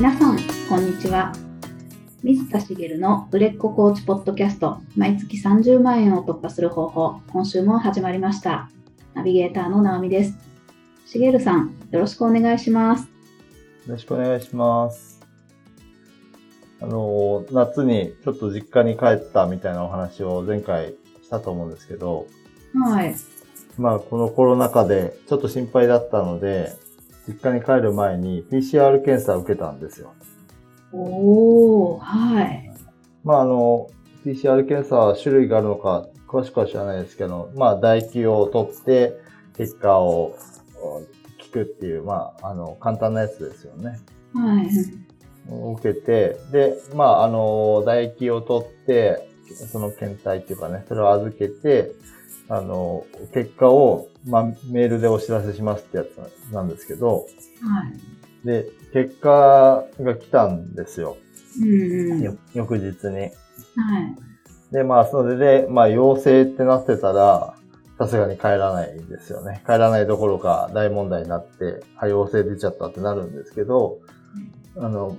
皆さん、こんにちは。水田茂の売れっ子コーチポッドキャスト、毎月30万円を突破する方法、今週も始まりました。ナビゲーターの直美です。茂さん、よろしくお願いします。よろしくお願いします。あの、夏にちょっと実家に帰ったみたいなお話を前回したと思うんですけど、はい。まあこのコロナ禍でちょっと心配だったので、実家に帰る前に PCR 検査を受けたんですよ。おー、はい。まああの、PCR 検査は種類があるのか詳しくは知らないですけど、まあ唾液を取って結果を聞くっていう、まああの、簡単なやつですよね。はい。を受けて、で、まあ、あの、唾液を取って、その検体っていうかね、それを預けて、あの、結果を、まあ、メールでお知らせしますってやつなんですけど、はい。で、結果が来たんですよ。うんうん。よ翌日に。はい。で、まあ、それで、まあ、陽性ってなってたら、さすがに帰らないですよね。帰らないどころか大問題になって、は、陽性出ちゃったってなるんですけど、あの、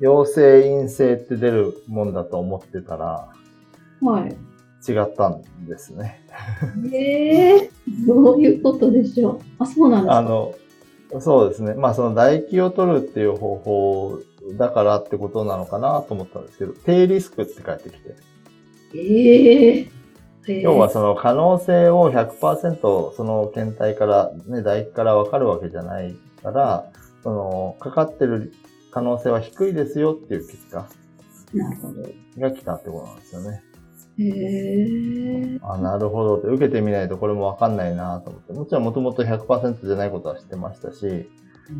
陽性陰性って出るもんだと思ってたら、はい。違ったんですね。ええー、どういうことでしょう。あ、そうなんですか。あの、そうですね。まあ、その唾液を取るっていう方法だからってことなのかなと思ったんですけど、低リスクって返ってきて。ええー。要はその可能性を100%その検体から、ね、唾液からわかるわけじゃないから、その、かかってる可能性は低いですよっていう結果。が来たってことなんですよね。へえ。あ、なるほどって、受けてみないとこれもわかんないなと思って。もちろんもともと100%じゃないことは知ってましたし、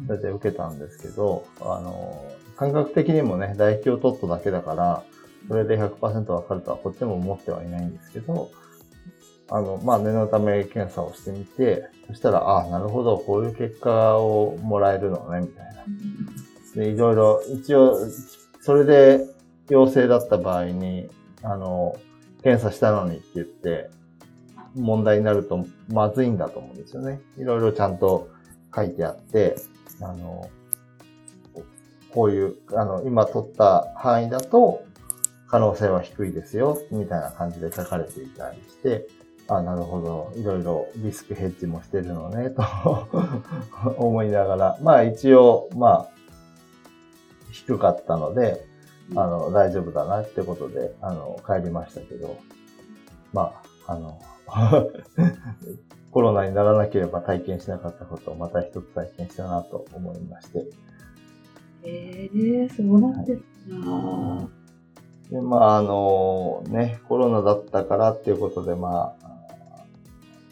それで受けたんですけど、あの、感覚的にもね、唾液を取っただけだから、それで100%わかるとはこっちも思ってはいないんですけど、あの、まあ、念のため検査をしてみて、そしたら、あなるほど、こういう結果をもらえるのね、みたいな。で、いろいろ、一応、それで陽性だった場合に、あの、検査したのにって言って、問題になるとまずいんだと思うんですよね。いろいろちゃんと書いてあって、あの、こういう、あの、今取った範囲だと、可能性は低いですよ、みたいな感じで書かれていたりして、あ、なるほど、いろいろリスクヘッジもしてるのね、と思いながら、まあ一応、まあ、低かったので、あの、大丈夫だなってことで、あの、帰りましたけど、まあ、あの、コロナにならなければ体験しなかったことをまた一つ体験したなと思いまして。ええー、そうなんですか。で、まあ、あの、ね、コロナだったからっていうことで、まあ、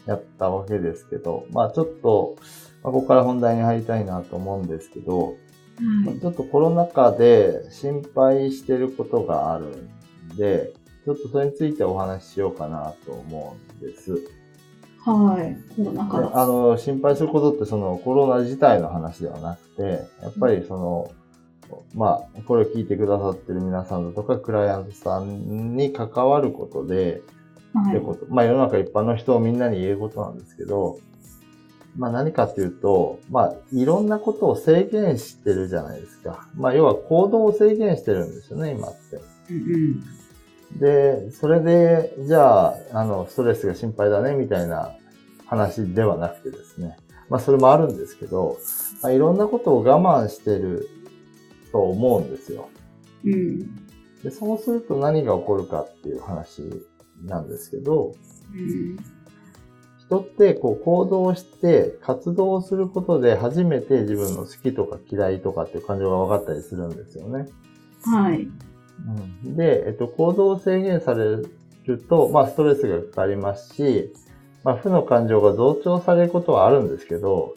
やったわけですけど、まあちょっと、まあ、ここから本題に入りたいなと思うんですけど、はい。ちょっとコロナ禍で心配してることがあるんで、ちょっとそれについてお話ししようかなと思うんです。はい。コロナで禍。あの、心配することってそのコロナ自体の話ではなくて、やっぱりその、まあ、これを聞いてくださってる皆さんだとか、クライアントさんに関わることで、はい。ってこと。まあ世の中一般の人をみんなに言えることなんですけど、まあ何かっていうと、まあいろんなことを制限してるじゃないですか。まあ要は行動を制限してるんですよね、今って。うんで、それで、じゃあ、あの、ストレスが心配だね、みたいな話ではなくてですね。まあそれもあるんですけど、まあ、いろんなことを我慢してると思うんですよ。うん。うん。で、そうすると何が起こるかっていう話なんですけど、うん。人ってこう行動して活動することで初めて自分の好きとか嫌いとかっていう感情が分かったりするんですよね。はい。うん、で、えっと、行動を制限されると、まあストレスがかかりますし、まあ負の感情が増長されることはあるんですけど、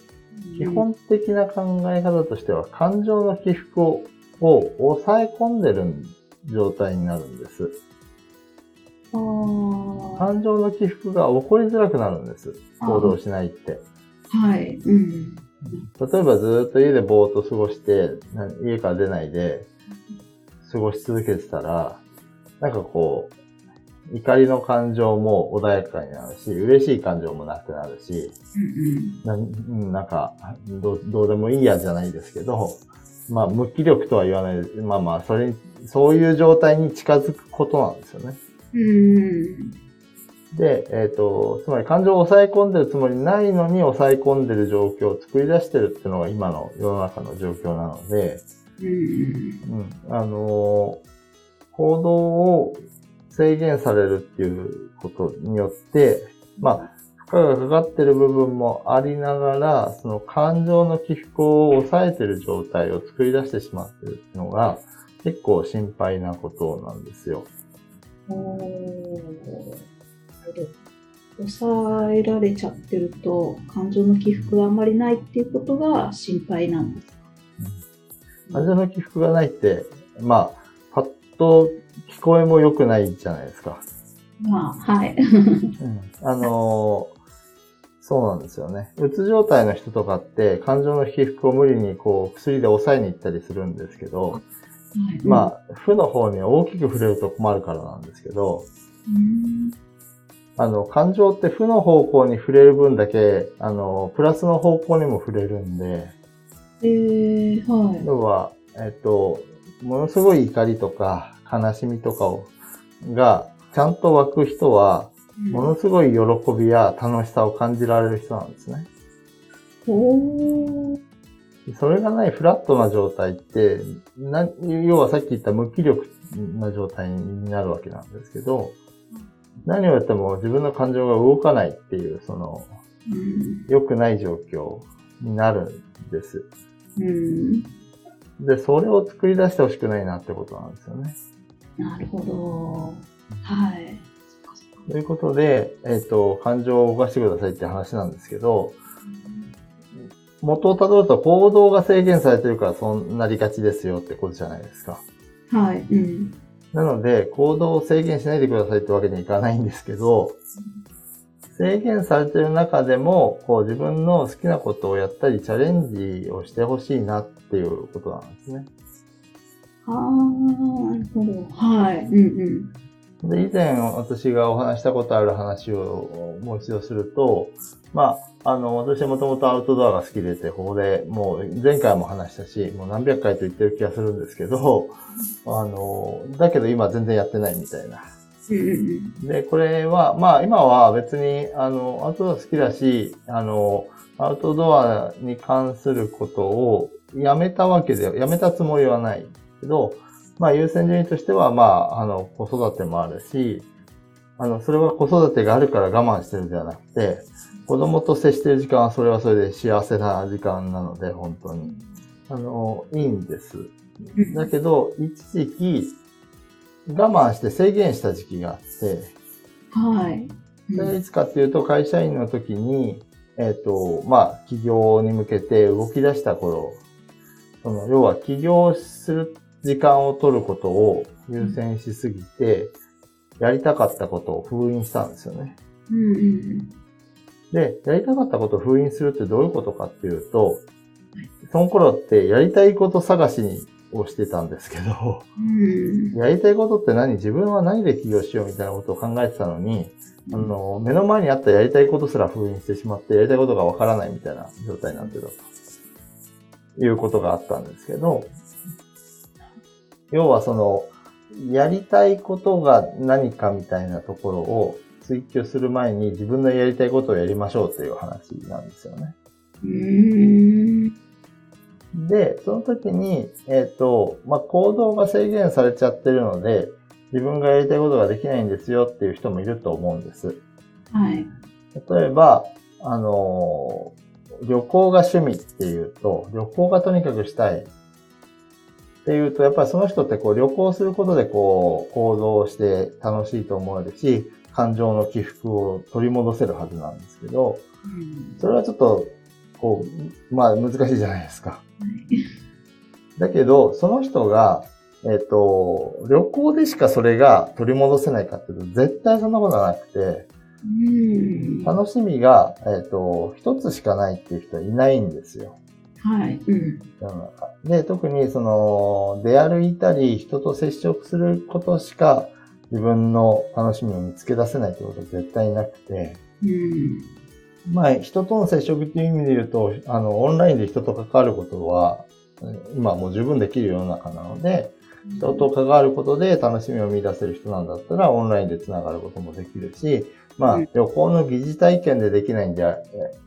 基本的な考え方としては感情の起伏をを抑え込んでる状態になるんです。感情の起伏が起こりづらくなるんです。行動しないって。はい。うん。例えばずっと家でぼーっと過ごして、な家から出ないで過ごし続けてたら、なんかこう、怒りの感情も穏やかになるし、嬉しい感情もなくなるし、うんなうんなんかどう、どうでもいいやじゃないですけど、まあ、無気力とは言わないです。まあまあ、それに、そういう状態に近づくことなんですよね。うん。で、えっ、と、つまり感情を抑え込んでるつもりないのに抑え込んでる状況を作り出してるっていうのが今の世の中の状況なので、うん。うん、あのー行動を制限されるっていうことによって、まあ、負荷がかかってる部分もありながら、その感情の起伏を抑えてる状態を作り出してしまってるっていうのが、結構心配なことなんですよ。抑えられちゃってると、感情の起伏があんまりないっていうことが心配なんですか？感情の起伏がないって、まあ、パッと聞こえも良くないじゃないですか。まあ、はい。あのーそうなんですよね。うつ状態の人とかって感情の起伏を無理にこう薬で抑えに行ったりするんですけど、まあ、負の方に大きく触れると困るからなんですけど、うん、あの、感情って負の方向に触れる分だけ、あの、プラスの方向にも触れるんで、えー、はい。要は、えっと、ものすごい怒りとか悲しみとかを、が、ちゃんと湧く人は、ものすごい喜びや楽しさを感じられる人なんですね。おーそれがないフラットな状態って、な要はさっき言った無気力な状態になるわけなんですけど、何をやっても自分の感情が動かないっていう、その、うん良くない状況になるんです。うん、で、それを作り出してほしくないなってことなんですよね。なるほど。はい。ということで、えっ、と、感情を動かしてくださいって話なんですけど、元をたどると行動が制限されてるからそうなりがちですよってことじゃないですか。はい。うん。なので、行動を制限しないでくださいってわけにはいかないんですけど、制限されてる中でも、こう自分の好きなことをやったりチャレンジをしてほしいなっていうことなんですね。ああ、なるほど。はい。うんで、以前私がお話したことある話をもう一度すると、まあ、あの、私はもともとアウトドアが好きでて、ここでもう前回も話したし、もう何百回と言ってる気がするんですけど、あの、だけど今全然やってないみたいな。で、これは、まあ今は別に、あの、アウトドア好きだし、あの、アウトドアに関することをやめたわけで、やめたつもりはないけど、まあ優先順位としては、まあ、あの、子育てもあるし、あの、それは子育てがあるから我慢してるんではなくて、子供と接してる時間はそれはそれで幸せな時間なので、本当に。あの、いいんです。うん。だけど、一時期、我慢して制限した時期があって、はい。それいつかっていうと、会社員の時に、えっ、と、まあ、起業に向けて動き出した頃、その、要は起業する時間を取ることを優先しすぎて、やりたかったことを封印したんですよね。うんうんで、やりたかったことを封印するってどういうことかっていうと、その頃ってやりたいこと探しにをしてたんですけど、うん。やりたいことって何？自分は何で起業しようみたいなことを考えてたのに、あの、目の前にあったやりたいことすら封印してしまって、やりたいことがわからないみたいな状態になってたと。いうことがあったんですけど、要はその、やりたいことが何かみたいなところを追求する前に自分のやりたいことをやりましょうっていう話なんですよね。うん。で、その時に、えっ、と、まあ、行動が制限されちゃってるので、自分がやりたいことができないんですよっていう人もいると思うんです。はい。例えば、あのー旅行が趣味っていうと、旅行がとにかくしたいっていうと、やっぱりその人ってこう旅行することでこう行動して楽しいと思えるし、感情の起伏を取り戻せるはずなんですけど、うんそれはちょっと、こう、まあ難しいじゃないですか。だけど、その人が、えっ、と、旅行でしかそれが取り戻せないかっていうと、絶対そんなことはなくて、うん。楽しみが、えっ、と、一つしかないっていう人はいないんですよ。はい。うん。で、特にその、出歩いたり、人と接触することしか、自分の楽しみを見つけ出せないってことは絶対なくて、うん。まあ、人との接触っていう意味で言うと、あの、オンラインで人と関わることは、今もう十分できる世の中なので、人と関わることで楽しみを見出せる人なんだったら、オンラインでつながることもできるし、まあ、旅行の疑似体験でできないんで、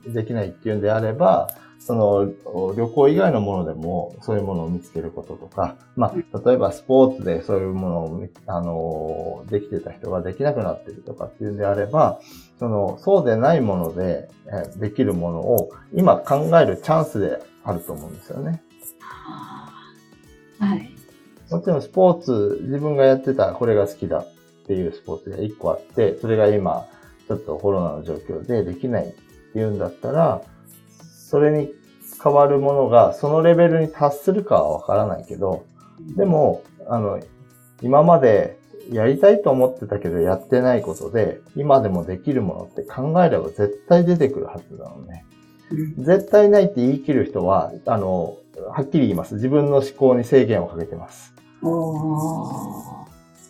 できないっていうんであれば、その旅行以外のものでもそういうものを見つけることとか、まあ、例えばスポーツでそういうものを、あの、できてた人ができなくなってるとかっていうんであれば、その、そうでないものでできるものを今考えるチャンスであると思うんですよね。はい。もちろんスポーツ、自分がやってたこれが好きだっていうスポーツが一個あって、それが今、ちょっとコロナの状況でできないっていうんだったら、それに変わるものがそのレベルに達するかはわからないけど、でも、あの、今までやりたいと思ってたけどやってないことで、今でもできるものって考えれば絶対出てくるはずなのね。絶対ないって言い切る人は、あの、はっきり言います。自分の思考に制限をかけてます。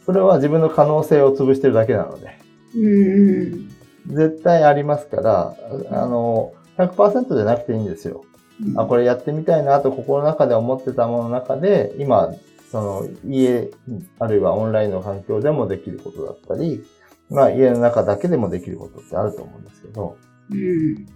それは自分の可能性を潰してるだけなので。うん絶対ありますから、あの、100%じゃなくていいんですよ。うん、あ、これやってみたいなと心の中で思ってたものの中で、今、その家、あるいはオンラインの環境でもできることだったり、まあ家の中だけでもできることってあると思うんですけど、うん、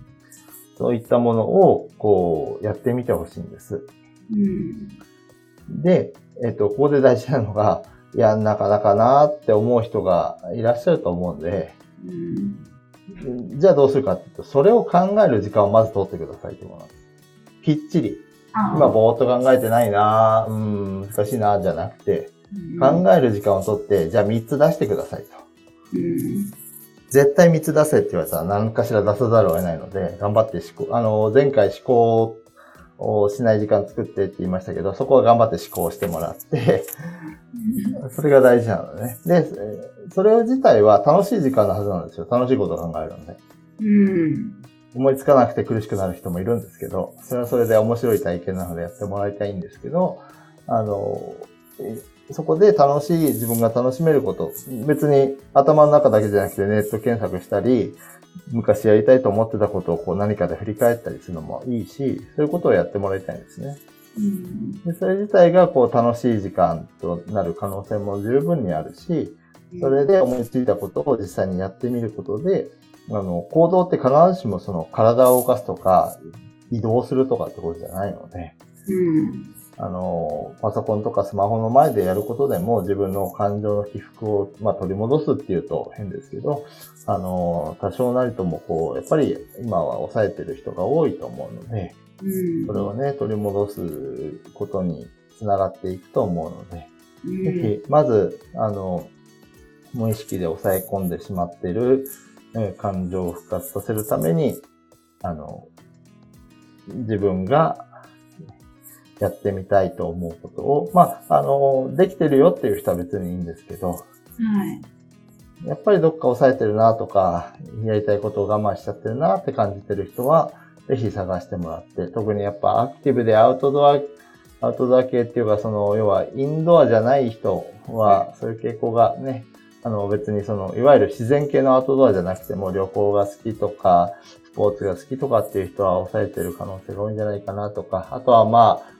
そういったものを、こう、やってみてほしいんです。うん、で、えっと、ここで大事なのが、いや、なかなかなって思う人がいらっしゃると思うんで、うん、じゃあどうするかっていうと、それを考える時間をまず取ってくださいってことなんです。きっちり。今ぼーっと考えてないなうん、難しいなじゃなくて、考える時間を取って、じゃあ3つ出してくださいと。うん絶対3つ出せって言われたら何かしら出さざるを得ないので、頑張って思考、あの、前回思考をしない時間作ってって言いましたけど、そこは頑張って思考してもらってそれが大事なのね。で、それ自体は楽しい時間のはずなんですよ。楽しいことを考えるので。うん。思いつかなくて苦しくなる人もいるんですけど、それはそれで面白い体験なのでやってもらいたいんですけど、あの、そこで楽しい自分が楽しめること、別に頭の中だけじゃなくてネット検索したり、昔やりたいと思ってたことをこう何かで振り返ったりするのもいいし、そういうことをやってもらいたいんですね。うん、でそれ自体がこう楽しい時間となる可能性も十分にあるし、それで思いついたことを実際にやってみることで、あの、行動って必ずしもその体を動かすとか、移動するとかってことじゃないので、うん、あの、パソコンとかスマホの前でやることでも自分の感情の起伏を、まあ、取り戻すっていうと変ですけど、あの、多少なりともこう、やっぱり今は抑えてる人が多いと思うので、うん、それをね、取り戻すことにつながっていくと思うので、うん、ぜひ、まず、あの、無意識で抑え込んでしまっている、え感情を復活させるために、あの、自分がやってみたいと思うことを、まあ、あの、できてるよっていう人は別にいいんですけど、はい。やっぱりどっか抑えてるなとか、やりたいことを我慢しちゃってるなって感じてる人は、ぜひ探してもらって、特にやっぱアクティブでアウトドア、アウトドア系っていうか、その、要はインドアじゃない人は、そういう傾向がね、あの別にその、いわゆる自然系のアウトドアじゃなくても旅行が好きとか、スポーツが好きとかっていう人は抑えてる可能性が多いんじゃないかなとか、あとはまあ、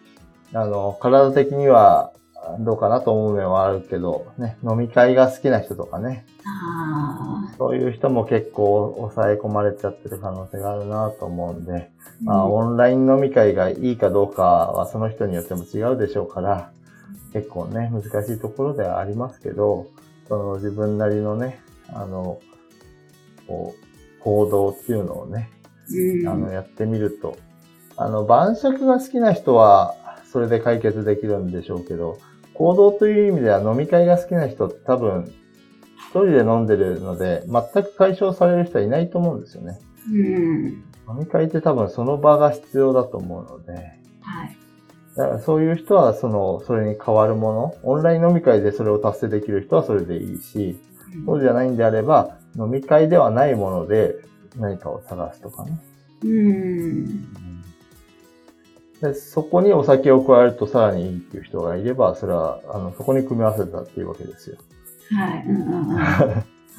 あの、体的にはどうかなと思う面はあるけど、ね、飲み会が好きな人とかね。そういう人も結構抑え込まれちゃってる可能性があるなと思うんで、うん、まあ、オンライン飲み会がいいかどうかはその人によっても違うでしょうから、結構ね、難しいところではありますけど、その自分なりのね、あの、こう、行動っていうのをね、うん、あの、やってみると、あの、晩酌が好きな人は、それで解決できるんでしょうけど、行動という意味では飲み会が好きな人って多分、一人で飲んでるので、全く解消される人はいないと思うんですよね。うん、飲み会って多分その場が必要だと思うので、はい。だからそういう人は、その、それに変わるもの、オンライン飲み会でそれを達成できる人はそれでいいし、そうじゃないんであれば、飲み会ではないもので何かを探すとかね。うん。でそこにお酒を加えるとさらにいいっていう人がいれば、それは、あの、そこに組み合わせたっていうわけですよ。はい。うんうんうん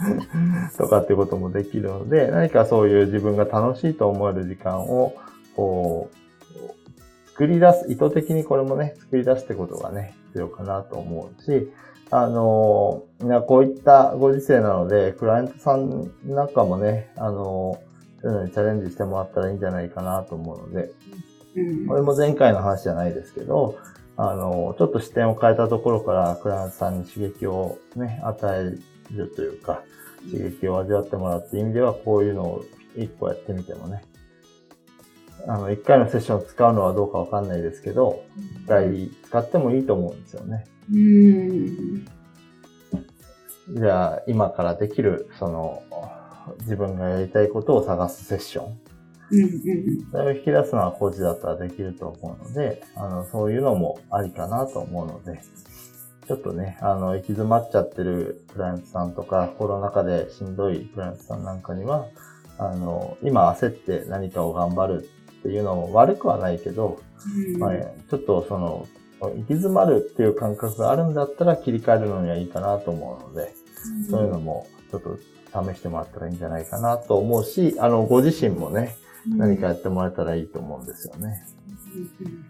とかっていうこともできるので、何かそういう自分が楽しいと思える時間を、こう、作作り出す、意図的にこれもね、作り出すってことがね、必要かなと思うし、あの、こういったご時世なので、クライアントさんなんかもね、あの、そういうのにチャレンジしてもらったらいいんじゃないかなと思うので、うん、これも前回の話じゃないですけど、あの、ちょっと視点を変えたところからクライアントさんに刺激をね、与えるというか、刺激を味わってもらうっていう意味では、こういうのを一個やってみてもね、あの、一回のセッションを使うのはどうかわかんないですけど、一回使ってもいいと思うんですよね。うん。じゃあ、今からできる、その、自分がやりたいことを探すセッション。うんうん、それを引き出すのはコーチだったらできると思うので、あの、そういうのもありかなと思うので、ちょっとね、あの、行き詰まっちゃってるクライアントさんとか、コロナ禍でしんどいクライアントさんなんかには、あの、今焦って何かを頑張るっていうのも悪くはないけど、うん、まあ、ちょっとその、行き詰まるっていう感覚があるんだったら切り替えるのにはいいかなと思うので、うん、そういうのもちょっと試してもらったらいいんじゃないかなと思うし、あの、ご自身もね、何かやってもらえたらいいと思うんですよね。うん、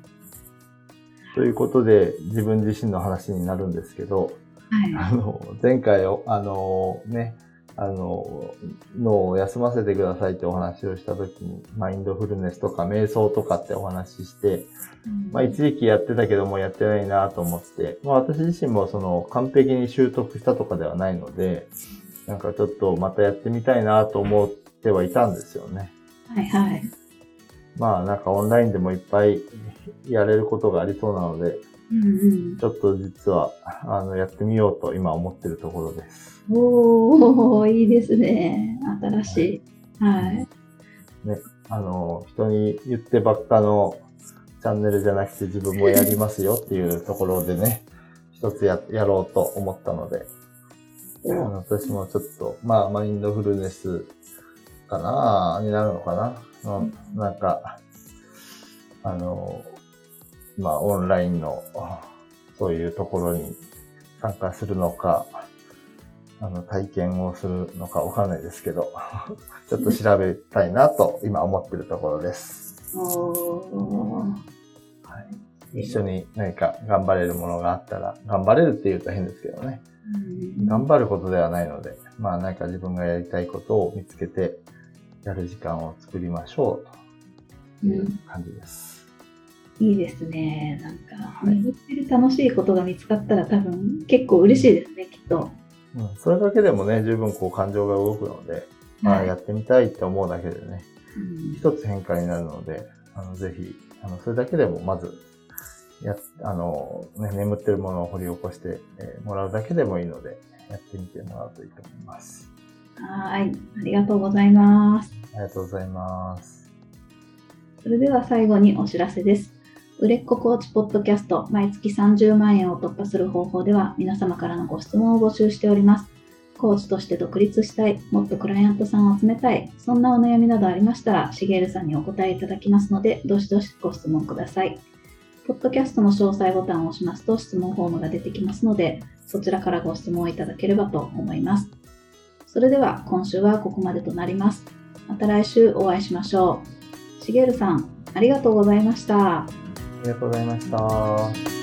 ということで、自分自身の話になるんですけど、はい、あの、前回、あの、ね、あの、脳を休ませてくださいってお話をしたときに、マインドフルネスとか瞑想とかってお話しして、まあ一時期やってたけどもやってないなと思って、まあ私自身もその完璧に習得したとかではないので、なんかちょっとまたやってみたいなと思ってはいたんですよね。はいはい。まあなんかオンラインでもいっぱいやれることがありそうなので、うんうん、ちょっと実は、あの、やってみようと今思ってるところです。おー、いいですね。新しい。はい。ね、あの、人に言ってばっかのチャンネルじゃなくて自分もやりますよっていうところでね、一つや、やろうと思ったので、私もちょっと、まあ、マインドフルネスかなになるのかな、うん、なんか、あの、まあ、オンラインの、そういうところに参加するのか、あの、体験をするのかわかんないですけど、ちょっと調べたいなと今思ってるところです。はい、一緒に何か頑張れるものがあったら、頑張れるって言うと変ですけどね。頑張ることではないので、まあ何か自分がやりたいことを見つけて、やる時間を作りましょうという感じです。うん、いいですね。なんか、眠ってる楽しいことが見つかったら多分結構嬉しいですね、きっと。うん、それだけでもね、十分こう感情が動くので、まあやってみたいって思うだけでね、うん、一つ変化になるので、あの、ぜひ、あの、それだけでもまず、や、あの、ね、眠ってるものを掘り起こして、えー、もらうだけでもいいので、やってみてもらうといいと思います。はい。ありがとうございます。ありがとうございます。それでは最後にお知らせです。売れっ子コーチポッドキャスト毎月30万円を突破する方法では皆様からのご質問を募集しております。コーチとして独立したい、もっとクライアントさんを集めたい、そんなお悩みなどありましたら、しげるさんにお答えいただきますので、どしどしご質問ください。ポッドキャストの詳細ボタンを押しますと質問フォームが出てきますので、そちらからご質問をいただければと思います。それでは今週はここまでとなります。また来週お会いしましょう。しげるさん、ありがとうございました。ありがとうございました。